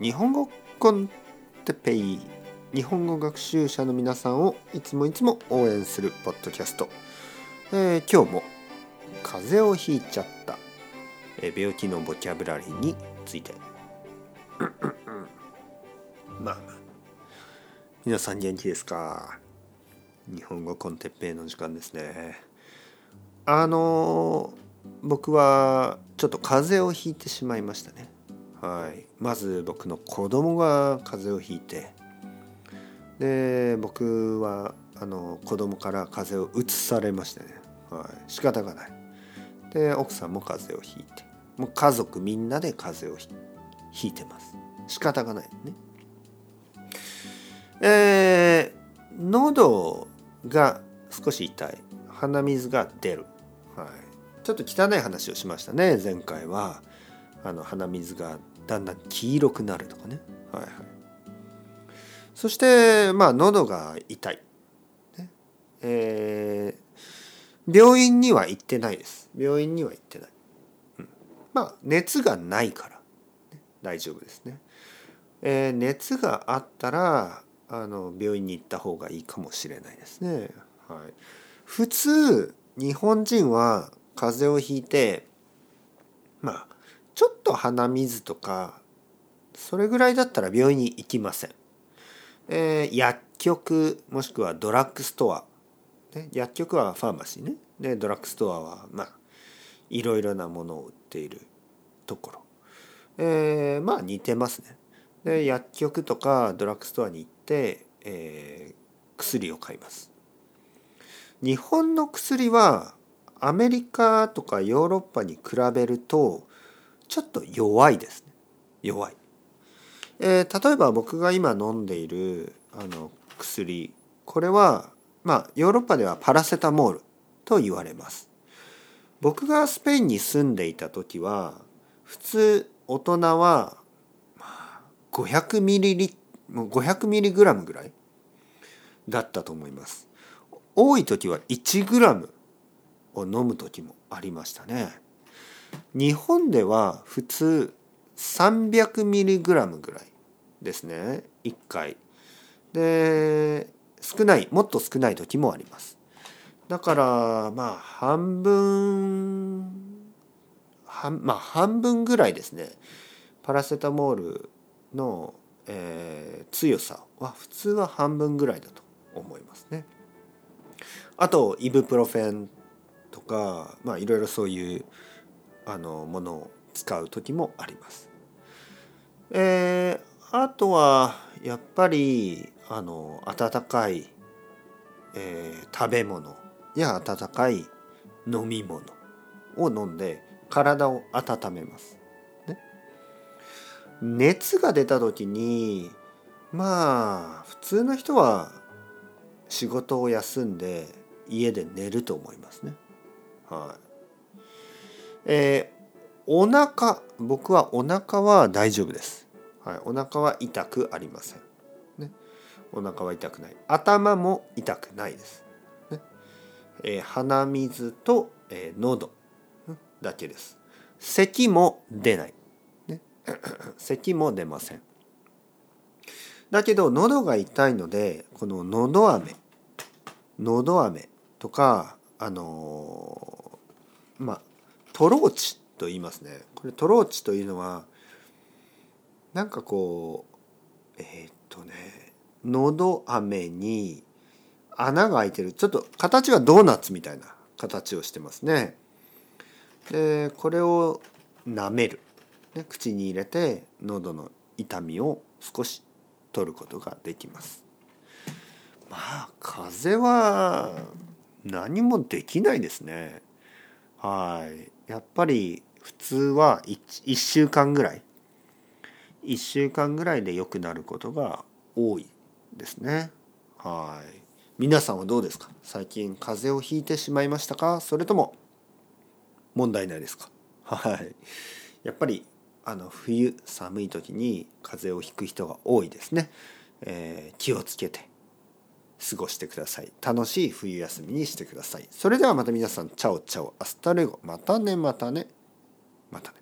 日本語コンテペイ日本語学習者の皆さんをいつもいつも応援するポッドキャスト、えー、今日も風邪をひいちゃった、えー、病気のボキャブラリーについて。まあまあ。皆さん元気ですか？日本語コンテッペイの時間ですね。あの僕はちょっと風邪をひいてしまいましたね。はい。まず僕の子供が風邪をひいて。で僕はあの子供から風邪をうつされましてね、はい、仕方がない。で奥さんも風邪をひいて。もう家族みんなで風邪をひいてます。仕方がないね。えー、喉が少し痛い。鼻水が出る、はい、ちょっと汚い話をしましたね前回は。あの鼻水がだんだん黄色くなるとかね、はいはい、そしてまあ喉が痛い、ね。えー、病院には行ってないです。病院には行ってない、うん、まあ熱がないから、ね、大丈夫ですね、えー、熱があったらあの病院に行った方がいいかもしれないですね。はい、普通日本人は風邪をひいてまあちょっと鼻水とかそれぐらいだったら病院に行きません。えー、薬局もしくはドラッグストア、ね、薬局はファーマシーねでドラッグストアはまあいろいろなものを売っているところ、えー、まあ似てますね。で薬局とかドラッグストアに行って、えー、薬を買います。日本の薬はアメリカとかヨーロッパに比べるとちょっと弱いですね。弱い、えー、例えば僕が今飲んでいるあの薬。これはまあヨーロッパではパラセタモールと言われます。僕がスペインに住んでいた時は普通大人は500ミリリ500ミリグラムぐらいだったと思います。多い時は1グラムを飲む時もありましたね。日本では普通300ミリグラムぐらいですね。1回。で少ないもっと少ない時もあります。だからまあ半分半まあ半分ぐらいですね。パラセタモールの、えー、強さは普通は半分ぐらいだと思いますね。あとイブプロフェンとかまあいろいろそういうあのものを使う時もあります。えー、あとはやっぱりあの温かい、えー、食べ物や温かい飲み物を飲んで体を温めます。ね熱が出た時にまあ普通の人は仕事を休んで家で寝ると思いますね。はい。えー、お腹僕はお腹は大丈夫です。はい、お腹は痛くありません。ね、お腹は痛くない。頭も痛くないです。ねえー、鼻水と、えー、喉だけです。咳も出ない。咳も出ませんだけど喉が痛いのでこの喉飴喉飴とかあのー、まあトローチと言いますね。これトローチというのはなんかこうえー、っとね喉飴に穴が開いてる。ちょっと形はドーナツみたいな形をしてますね。でこれを舐める。ね、口に入れて喉の痛みを少し取ることができます。まあ風邪は何もできないですね。はい。やっぱり普通は 1, 1週間ぐらい。1週間ぐらいで良くなることが多いですね。はい。皆さんはどうですか？最近風邪をひいてしまいましたか？それとも問題ないですか？はい。やっぱりあの冬寒い時に風邪をひく人が多いですね、えー、気をつけて。過ごしてください。楽しい冬休みにしてください。それではまた皆さん。 Ciao ciao。Hasta luego。またね。またね。またね